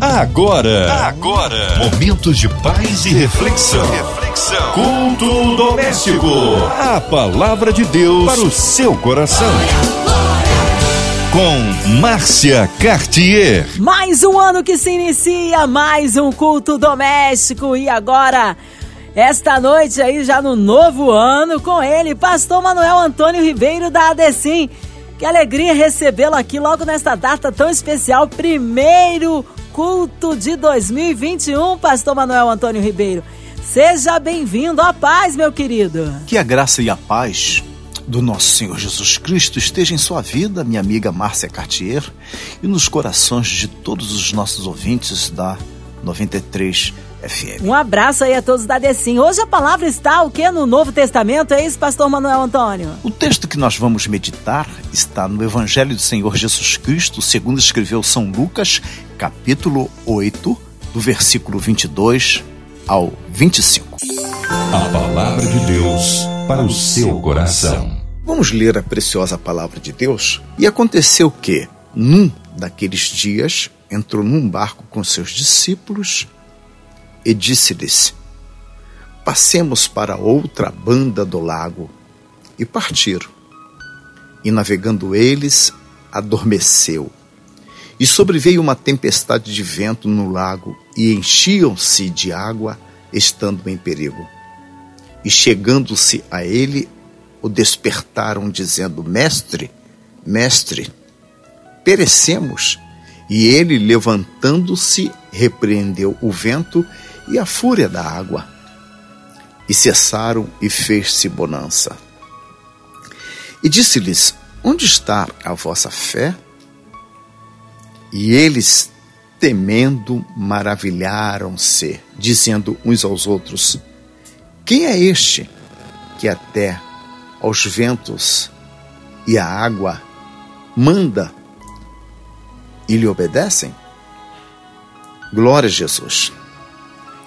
Agora, agora, momentos de paz e reflexão. Reflexão. Culto doméstico. A palavra de Deus para o seu coração. Com Márcia Cartier. Mais um ano que se inicia, mais um culto doméstico e agora esta noite aí já no novo ano com ele, pastor Manuel Antônio Ribeiro da ADECIM. Que alegria recebê-lo aqui logo nesta data tão especial, primeiro culto de 2021, Pastor Manuel Antônio Ribeiro. Seja bem-vindo à paz, meu querido. Que a graça e a paz do nosso Senhor Jesus Cristo esteja em sua vida, minha amiga Márcia Cartier, e nos corações de todos os nossos ouvintes da 93 FM. Um abraço aí a todos da Decim. Hoje a palavra está o que no Novo Testamento? É isso, pastor Manuel Antônio? O texto que nós vamos meditar está no Evangelho do Senhor Jesus Cristo, segundo escreveu São Lucas, capítulo 8, do versículo 22 ao 25. A palavra de Deus para o seu coração. Vamos ler a preciosa palavra de Deus? E aconteceu que, num daqueles dias, entrou num barco com seus discípulos e disse-lhes: Passemos para outra banda do lago. E partiram. E navegando eles, adormeceu e sobreveio uma tempestade de vento no lago, e enchiam-se de água, estando em perigo. E chegando-se a ele, o despertaram, dizendo: Mestre, mestre, perecemos. E ele, levantando-se, repreendeu o vento e a fúria da água. E cessaram e fez-se bonança. E disse-lhes: Onde está a vossa fé? E eles, temendo, maravilharam-se, dizendo uns aos outros: Quem é este que até aos ventos e à água manda e lhe obedecem? Glória a Jesus.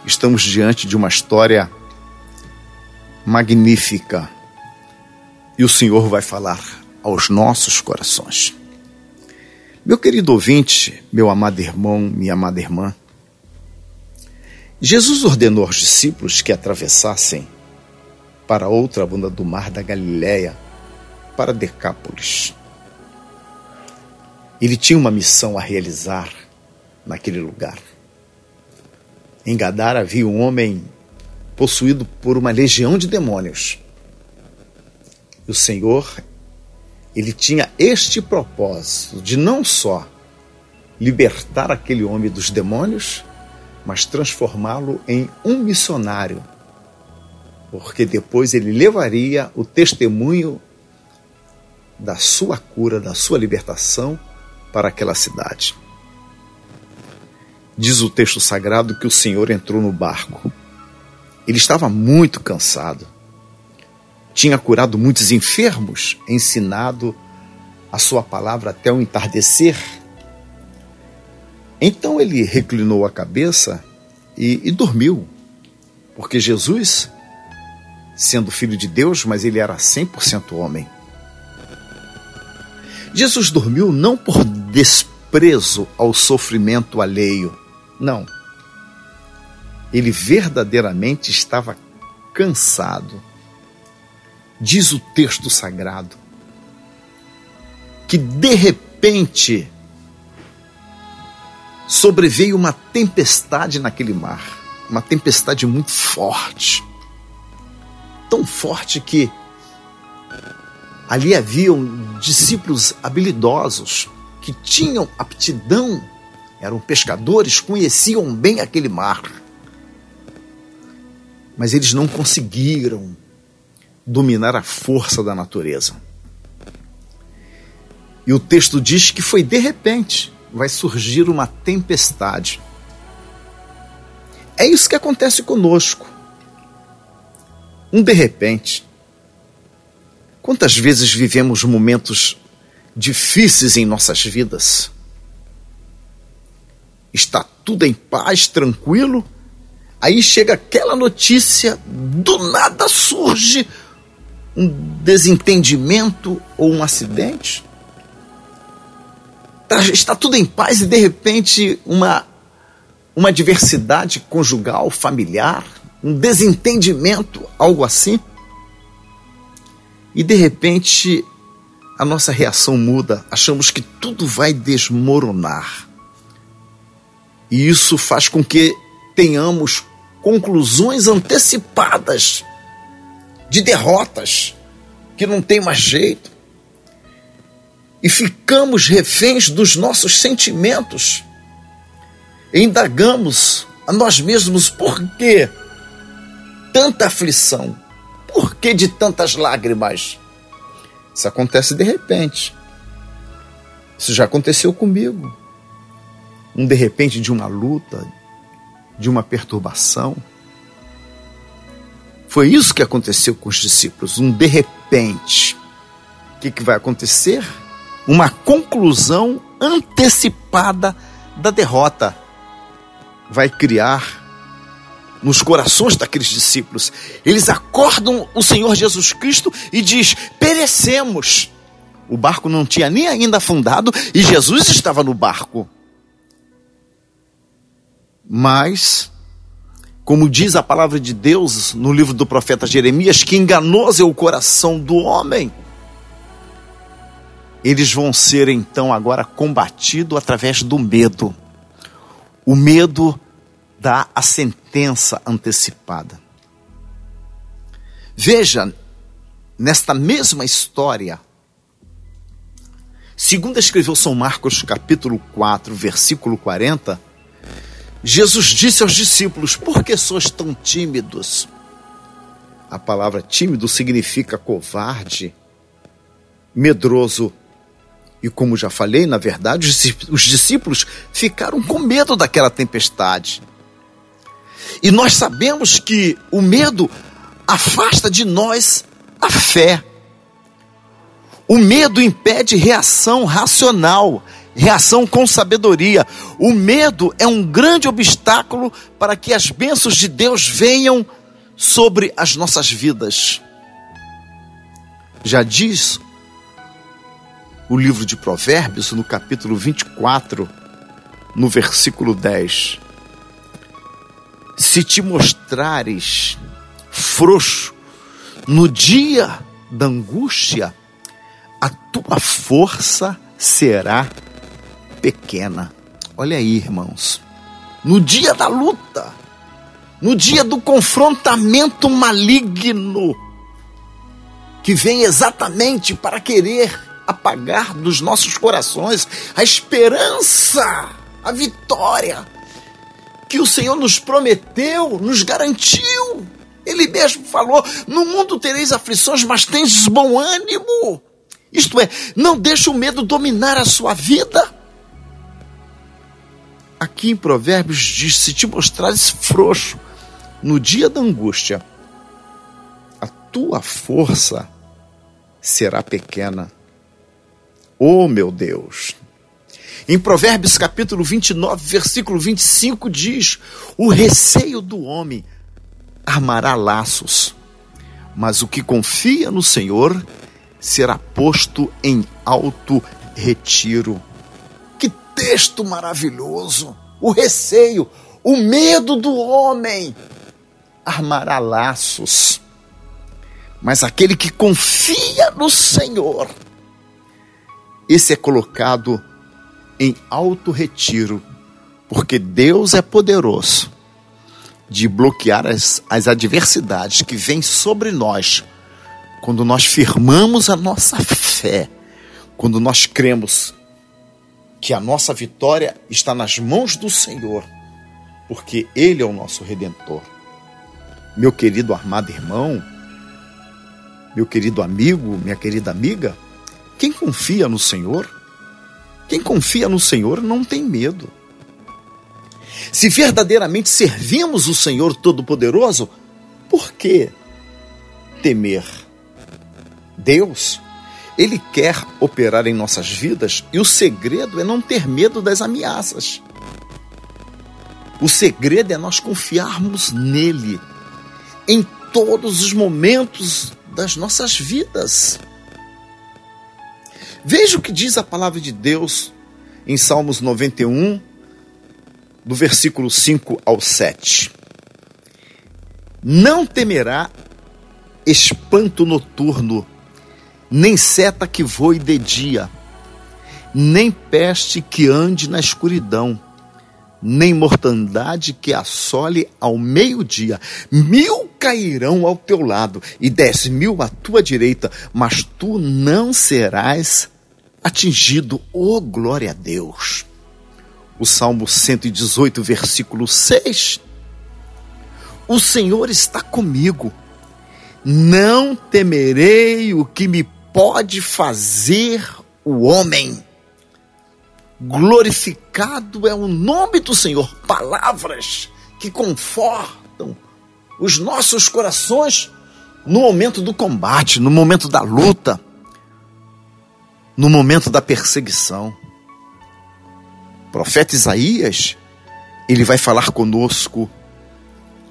Estamos diante de uma história magnífica e o Senhor vai falar aos nossos corações. Meu querido ouvinte, meu amado irmão, minha amada irmã, Jesus ordenou aos discípulos que atravessassem para outra banda do mar da Galiléia, para Decápolis. Ele tinha uma missão a realizar naquele lugar. Em Gadara havia um homem possuído por uma legião de demônios. E o Senhor ele tinha este propósito de não só libertar aquele homem dos demônios, mas transformá-lo em um missionário, porque depois ele levaria o testemunho da sua cura, da sua libertação para aquela cidade. Diz o texto sagrado que o Senhor entrou no barco. Ele estava muito cansado tinha curado muitos enfermos, ensinado a sua palavra até o entardecer. Então ele reclinou a cabeça e, e dormiu, porque Jesus, sendo filho de Deus, mas ele era 100% homem. Jesus dormiu não por desprezo ao sofrimento alheio, não. Ele verdadeiramente estava cansado diz o texto sagrado, que de repente sobreveio uma tempestade naquele mar, uma tempestade muito forte, tão forte que ali haviam discípulos habilidosos que tinham aptidão, eram pescadores, conheciam bem aquele mar. Mas eles não conseguiram dominar a força da natureza. E o texto diz que foi de repente, vai surgir uma tempestade. É isso que acontece conosco. Um de repente. Quantas vezes vivemos momentos difíceis em nossas vidas? Está tudo em paz, tranquilo? Aí chega aquela notícia, do nada surge um desentendimento ou um acidente? Tá, está tudo em paz e de repente uma uma diversidade conjugal, familiar, um desentendimento, algo assim. E de repente a nossa reação muda, achamos que tudo vai desmoronar. E isso faz com que tenhamos conclusões antecipadas de derrotas, que não tem mais jeito. E ficamos reféns dos nossos sentimentos. E indagamos a nós mesmos por que tanta aflição, por que de tantas lágrimas? Isso acontece de repente. Isso já aconteceu comigo. Um de repente de uma luta, de uma perturbação. Foi isso que aconteceu com os discípulos, um de repente. O que, que vai acontecer? Uma conclusão antecipada da derrota. Vai criar nos corações daqueles discípulos. Eles acordam o Senhor Jesus Cristo e diz: "Perecemos". O barco não tinha nem ainda afundado e Jesus estava no barco. Mas como diz a palavra de Deus no livro do profeta Jeremias, que enganoso é o coração do homem. Eles vão ser então agora combatidos através do medo. O medo dá a sentença antecipada. Veja, nesta mesma história, segundo escreveu São Marcos, capítulo 4, versículo 40, Jesus disse aos discípulos: Por que sois tão tímidos? A palavra tímido significa covarde, medroso. E como já falei, na verdade, os discípulos ficaram com medo daquela tempestade. E nós sabemos que o medo afasta de nós a fé. O medo impede reação racional, reação com sabedoria. O medo é um grande obstáculo para que as bênçãos de Deus venham sobre as nossas vidas. Já diz o livro de Provérbios, no capítulo 24, no versículo 10 se te mostrares frouxo no dia da angústia, a tua força será pequena. Olha aí, irmãos. No dia da luta, no dia do confrontamento maligno, que vem exatamente para querer apagar dos nossos corações a esperança, a vitória que o Senhor nos prometeu, nos garantiu. Ele mesmo falou: No mundo tereis aflições, mas tens bom ânimo. Isto é, não deixe o medo dominar a sua vida. Aqui em Provérbios diz: Se te mostrares frouxo no dia da angústia, a tua força será pequena. Oh, meu Deus! Em Provérbios capítulo 29, versículo 25 diz: O receio do homem armará laços, mas o que confia no Senhor será posto em alto retiro. Que texto maravilhoso! O receio, o medo do homem armará laços, mas aquele que confia no Senhor, esse é colocado em alto retiro, porque Deus é poderoso de bloquear as, as adversidades que vêm sobre nós quando nós firmamos a nossa fé, quando nós cremos que a nossa vitória está nas mãos do Senhor, porque Ele é o nosso redentor. Meu querido armado irmão, meu querido amigo, minha querida amiga, quem confia no Senhor quem confia no Senhor não tem medo. Se verdadeiramente servimos o Senhor Todo-Poderoso, por que temer? Deus, Ele quer operar em nossas vidas e o segredo é não ter medo das ameaças. O segredo é nós confiarmos nele em todos os momentos das nossas vidas. Veja o que diz a palavra de Deus em Salmos 91, do versículo 5 ao 7. Não temerá espanto noturno, nem seta que voe de dia, nem peste que ande na escuridão, nem mortandade que assole ao meio-dia. Mil cairão ao teu lado e dez mil à tua direita, mas tu não serás atingido. Oh, glória a Deus! O Salmo 118, versículo 6. O Senhor está comigo. Não temerei o que me pode fazer o homem. Glorificado é o nome do Senhor. Palavras que confortam os nossos corações no momento do combate, no momento da luta, no momento da perseguição. O profeta Isaías, ele vai falar conosco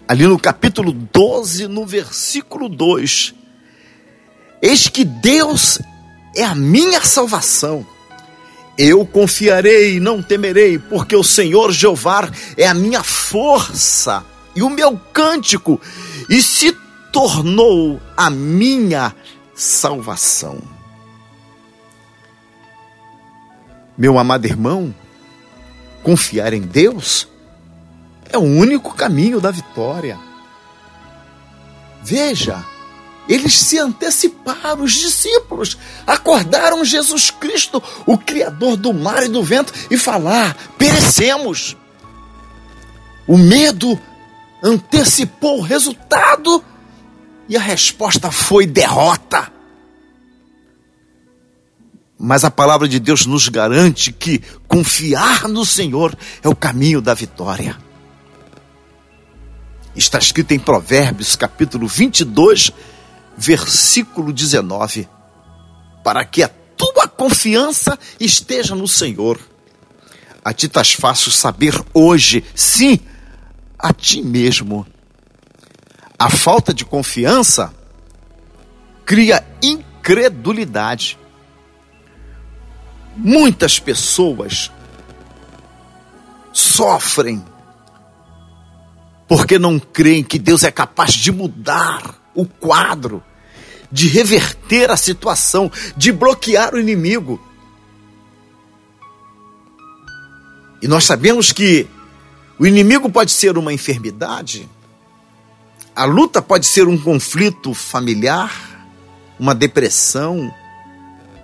ali no capítulo 12, no versículo 2. Eis que Deus é a minha salvação eu confiarei e não temerei, porque o Senhor Jeová é a minha força e o meu cântico, e se tornou a minha salvação. Meu amado irmão, confiar em Deus é o único caminho da vitória. Veja, eles se anteciparam, os discípulos acordaram Jesus Cristo, o Criador do mar e do vento, e falar: perecemos. O medo antecipou o resultado e a resposta foi derrota. Mas a palavra de Deus nos garante que confiar no Senhor é o caminho da vitória. Está escrito em Provérbios, capítulo 22, versículo 19, para que a tua confiança esteja no Senhor. A ti estás fácil saber hoje, sim, a ti mesmo. A falta de confiança cria incredulidade. Muitas pessoas sofrem porque não creem que Deus é capaz de mudar o quadro de reverter a situação, de bloquear o inimigo. E nós sabemos que o inimigo pode ser uma enfermidade, a luta pode ser um conflito familiar, uma depressão,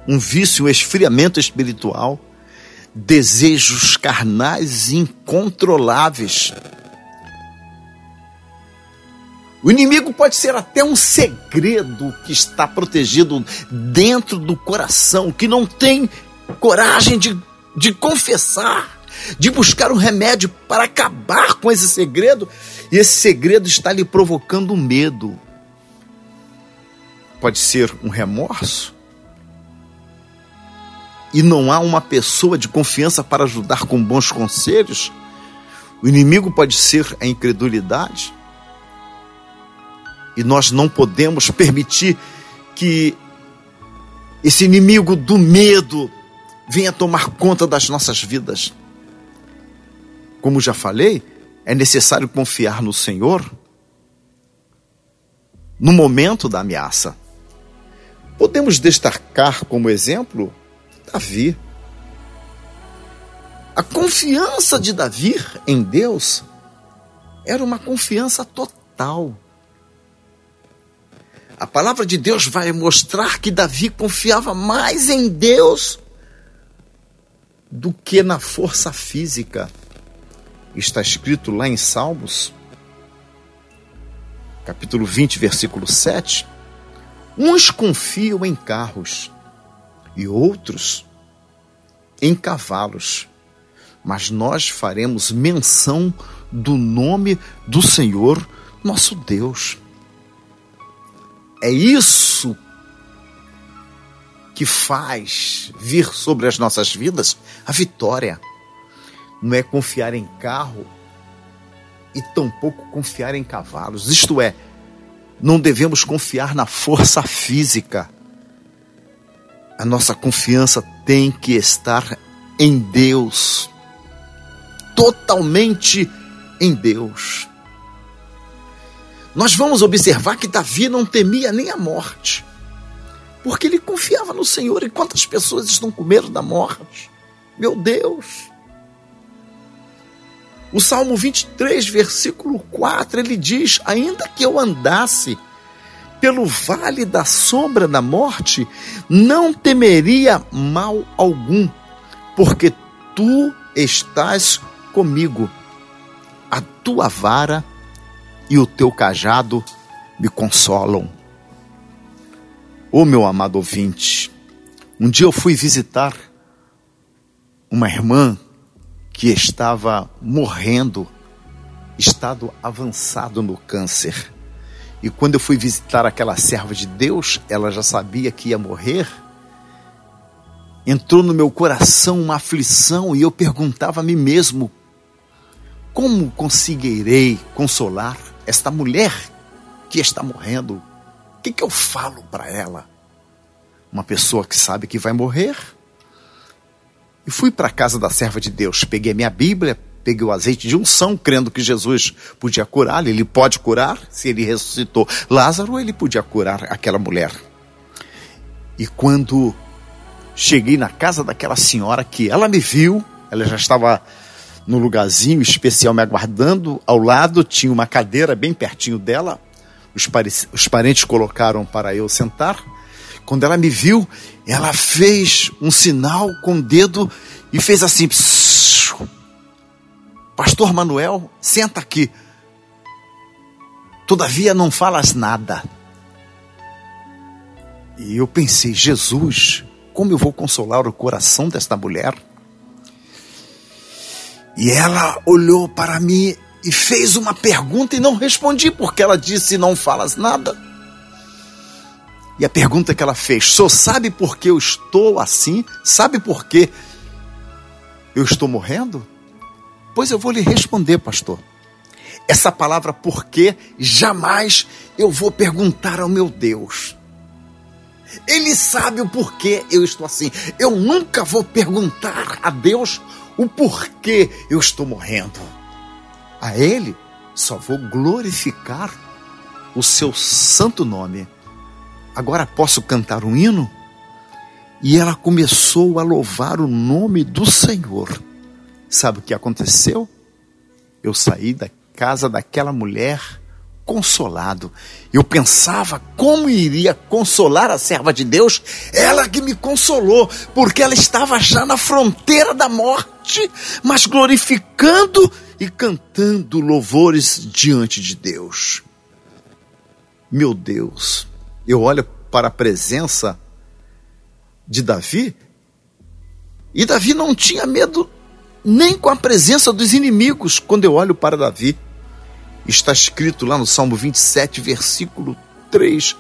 um vício, um esfriamento espiritual, desejos carnais incontroláveis. O inimigo pode ser até um segredo que está protegido dentro do coração, que não tem coragem de, de confessar, de buscar um remédio para acabar com esse segredo, e esse segredo está lhe provocando medo. Pode ser um remorso, e não há uma pessoa de confiança para ajudar com bons conselhos. O inimigo pode ser a incredulidade, e nós não podemos permitir que esse inimigo do medo venha tomar conta das nossas vidas. Como já falei, é necessário confiar no Senhor no momento da ameaça. Podemos destacar como exemplo Davi. A confiança de Davi em Deus era uma confiança total. A palavra de Deus vai mostrar que Davi confiava mais em Deus do que na força física. Está escrito lá em Salmos, capítulo 20, versículo 7. Uns confiam em carros e outros em cavalos, mas nós faremos menção do nome do Senhor nosso Deus. É isso que faz vir sobre as nossas vidas a vitória. Não é confiar em carro e tampouco confiar em cavalos. Isto é, não devemos confiar na força física. A nossa confiança tem que estar em Deus. totalmente em Deus. Nós vamos observar que Davi não temia nem a morte, porque ele confiava no Senhor. E quantas pessoas estão com medo da morte? Meu Deus! O Salmo 23, versículo 4, ele diz: Ainda que eu andasse pelo vale da sombra da morte, não temeria mal algum, porque tu estás comigo. A tua vara e o teu cajado me consolam. Ô oh, meu amado ouvinte, um dia eu fui visitar uma irmã que estava morrendo, estado avançado no câncer. E quando eu fui visitar aquela serva de Deus, ela já sabia que ia morrer. Entrou no meu coração uma aflição e eu perguntava a mim mesmo: como conseguirei consolar esta mulher que está morrendo? O que, que eu falo para ela? Uma pessoa que sabe que vai morrer? E fui para a casa da serva de Deus, peguei minha Bíblia, peguei o azeite de unção, crendo que Jesus podia curar, ele pode curar, se ele ressuscitou Lázaro, ele podia curar aquela mulher. E quando cheguei na casa daquela senhora, que ela me viu, ela já estava no lugarzinho especial me aguardando, ao lado tinha uma cadeira bem pertinho dela, os, os parentes colocaram para eu sentar. Quando ela me viu, ela fez um sinal com o dedo e fez assim: Pastor Manuel, senta aqui. Todavia não falas nada. E eu pensei, Jesus, como eu vou consolar o coração desta mulher? E ela olhou para mim e fez uma pergunta e não respondi, porque ela disse: Não falas nada. E a pergunta que ela fez: Só sabe por que eu estou assim? Sabe por que eu estou morrendo? Pois eu vou lhe responder, pastor. Essa palavra porque jamais eu vou perguntar ao meu Deus. Ele sabe o porquê eu estou assim. Eu nunca vou perguntar a Deus o porquê eu estou morrendo. A Ele só vou glorificar o seu santo nome. Agora posso cantar um hino? E ela começou a louvar o nome do Senhor. Sabe o que aconteceu? Eu saí da casa daquela mulher consolado. Eu pensava como iria consolar a serva de Deus, ela que me consolou, porque ela estava já na fronteira da morte, mas glorificando e cantando louvores diante de Deus. Meu Deus, eu olho para a presença de Davi e Davi não tinha medo nem com a presença dos inimigos, quando eu olho para Davi. Está escrito lá no Salmo 27, versículo 3: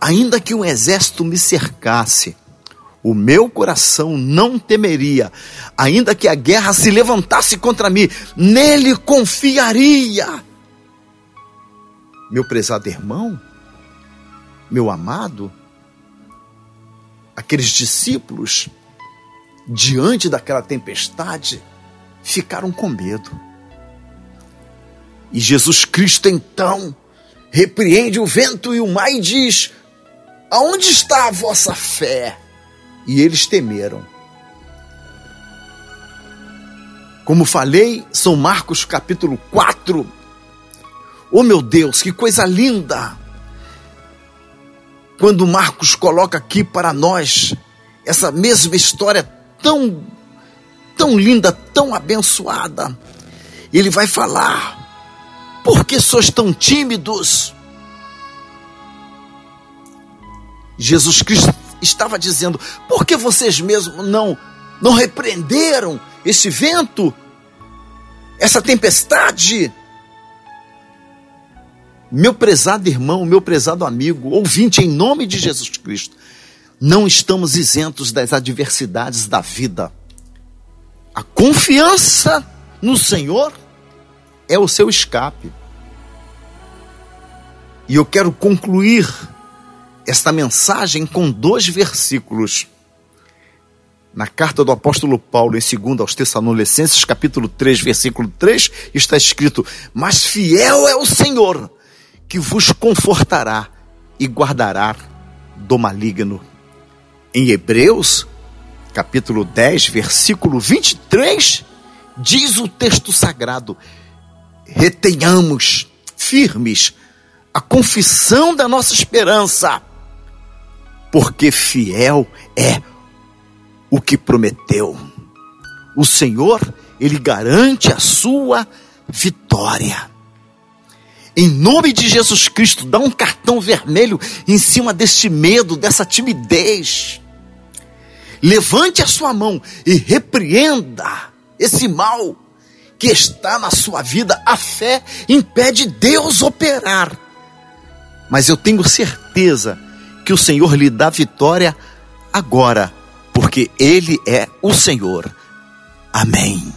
Ainda que um exército me cercasse, o meu coração não temeria, ainda que a guerra se levantasse contra mim, nele confiaria. Meu prezado irmão, meu amado, aqueles discípulos diante daquela tempestade, ficaram com medo. E Jesus Cristo então repreende o vento e o mar e diz: Aonde está a vossa fé? E eles temeram. Como falei, São Marcos capítulo 4. Oh meu Deus, que coisa linda! Quando Marcos coloca aqui para nós essa mesma história tão, tão linda, tão abençoada. Ele vai falar: por que sois tão tímidos? Jesus Cristo estava dizendo: por que vocês mesmos não, não repreenderam esse vento, essa tempestade? Meu prezado irmão, meu prezado amigo, ouvinte, em nome de Jesus Cristo, não estamos isentos das adversidades da vida. A confiança no Senhor é o seu escape. E eu quero concluir esta mensagem com dois versículos. Na carta do apóstolo Paulo, em 2 aos Tessalonicenses, capítulo 3, versículo 3, está escrito: Mas fiel é o Senhor, que vos confortará e guardará do maligno. Em Hebreus, capítulo 10, versículo 23, diz o texto sagrado: retenhamos firmes a confissão da nossa esperança, porque fiel é o que prometeu. O Senhor, ele garante a sua vitória. Em nome de Jesus Cristo, dá um cartão vermelho em cima deste medo, dessa timidez. Levante a sua mão e repreenda esse mal que está na sua vida. A fé impede Deus operar. Mas eu tenho certeza que o Senhor lhe dá vitória agora, porque Ele é o Senhor. Amém.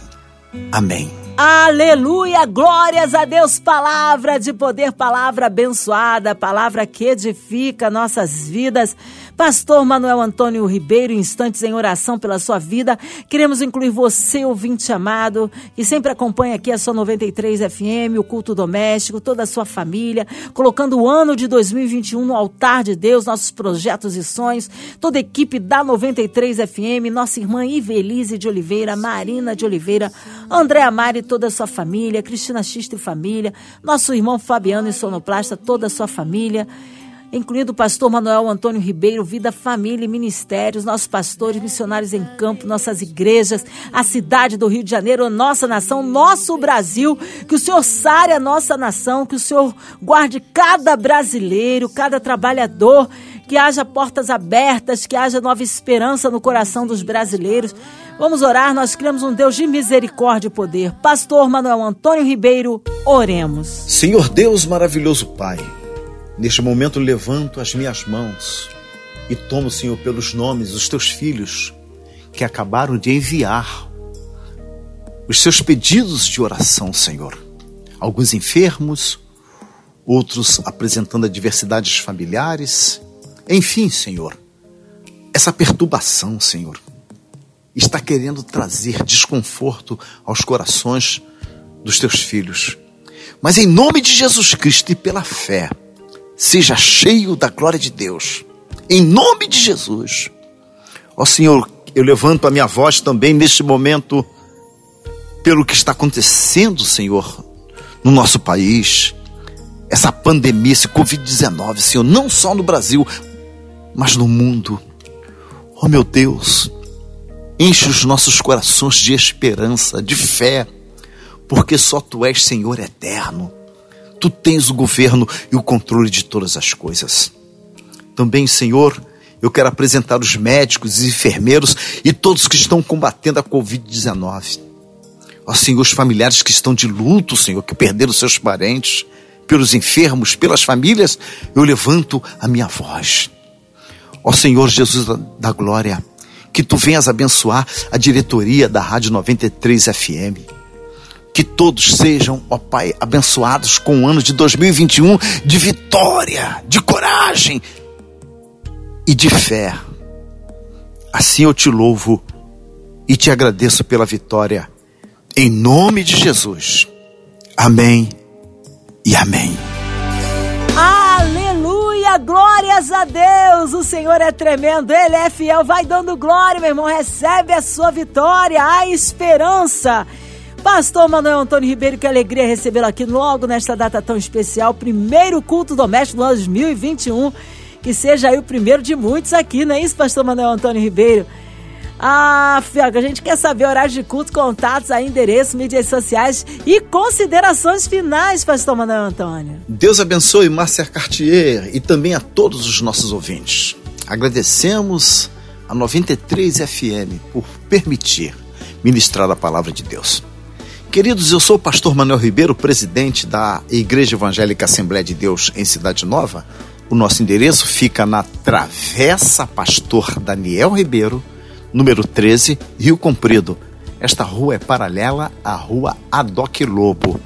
Amém. Aleluia, glórias a Deus, palavra de poder, palavra abençoada, palavra que edifica nossas vidas. Pastor Manuel Antônio Ribeiro, instantes em oração pela sua vida. Queremos incluir você, ouvinte amado, que sempre acompanha aqui a sua 93 FM, o culto doméstico, toda a sua família, colocando o ano de 2021 no altar de Deus, nossos projetos e sonhos, toda a equipe da 93 FM, nossa irmã Ivelise de Oliveira, Marina de Oliveira, André Amari e toda a sua família, Cristina Xista e família, nosso irmão Fabiano e Sonoplasta, toda a sua família incluindo o pastor Manuel Antônio Ribeiro, Vida, Família e Ministérios, nossos pastores, missionários em campo, nossas igrejas, a cidade do Rio de Janeiro, a nossa nação, nosso Brasil. Que o Senhor sare a nossa nação, que o Senhor guarde cada brasileiro, cada trabalhador, que haja portas abertas, que haja nova esperança no coração dos brasileiros. Vamos orar, nós criamos um Deus de misericórdia e poder. Pastor Manuel Antônio Ribeiro, oremos. Senhor Deus maravilhoso Pai. Neste momento levanto as minhas mãos e tomo, Senhor, pelos nomes dos teus filhos que acabaram de enviar os seus pedidos de oração, Senhor. Alguns enfermos, outros apresentando adversidades familiares. Enfim, Senhor, essa perturbação, Senhor, está querendo trazer desconforto aos corações dos teus filhos. Mas em nome de Jesus Cristo e pela fé, seja cheio da glória de Deus. Em nome de Jesus. Ó Senhor, eu levanto a minha voz também neste momento pelo que está acontecendo, Senhor, no nosso país. Essa pandemia, esse Covid-19, Senhor, não só no Brasil, mas no mundo. Oh meu Deus, enche os nossos corações de esperança, de fé, porque só Tu és Senhor eterno tu tens o governo e o controle de todas as coisas. Também, Senhor, eu quero apresentar os médicos e enfermeiros e todos que estão combatendo a Covid-19. Ó Senhor, os familiares que estão de luto, Senhor, que perderam seus parentes, pelos enfermos, pelas famílias, eu levanto a minha voz. Ó Senhor Jesus da glória, que tu venhas abençoar a diretoria da Rádio 93 FM que todos sejam, ó Pai, abençoados com o ano de 2021 de vitória, de coragem e de fé. Assim eu te louvo e te agradeço pela vitória. Em nome de Jesus. Amém e amém. Aleluia! Glórias a Deus! O Senhor é tremendo, Ele é fiel. Vai dando glória, meu irmão. Recebe a sua vitória, a esperança. Pastor Manuel Antônio Ribeiro, que alegria recebê-lo aqui logo nesta data tão especial, primeiro culto doméstico do ano 2021. Que seja aí o primeiro de muitos aqui, não é isso, Pastor Manuel Antônio Ribeiro? Ah, Fiaga, a gente quer saber horários de culto, contatos, aí, endereço, mídias sociais e considerações finais, Pastor Manuel Antônio. Deus abençoe Márcia Cartier e também a todos os nossos ouvintes. Agradecemos a 93 FM por permitir ministrar a palavra de Deus. Queridos, eu sou o pastor Manuel Ribeiro, presidente da Igreja Evangélica Assembleia de Deus em Cidade Nova. O nosso endereço fica na Travessa Pastor Daniel Ribeiro, número 13, Rio Comprido. Esta rua é paralela à rua Adoc Lobo.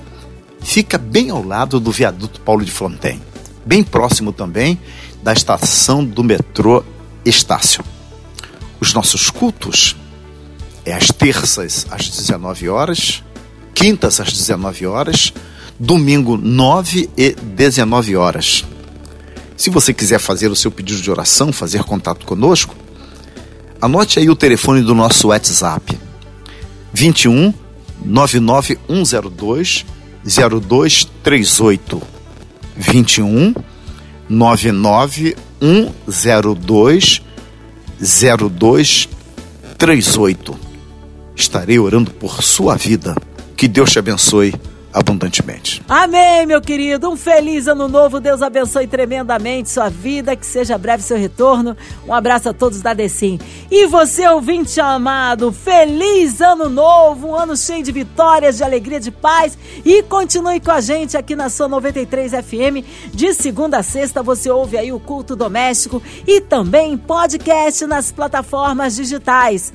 Fica bem ao lado do viaduto Paulo de Fontaine, bem próximo também da estação do metrô Estácio. Os nossos cultos é às terças às 19 horas, quintas às 19 horas, domingo 9 e 19 horas. Se você quiser fazer o seu pedido de oração, fazer contato conosco, anote aí o telefone do nosso WhatsApp: 21 99102 0238. 21 99102 0238. Estarei orando por sua vida. Que Deus te abençoe abundantemente. Amém, meu querido. Um feliz ano novo. Deus abençoe tremendamente sua vida. Que seja breve seu retorno. Um abraço a todos da Decim. E você, ouvinte amado, feliz ano novo. Um ano cheio de vitórias, de alegria, de paz. E continue com a gente aqui na sua 93 FM. De segunda a sexta você ouve aí o culto doméstico e também podcast nas plataformas digitais.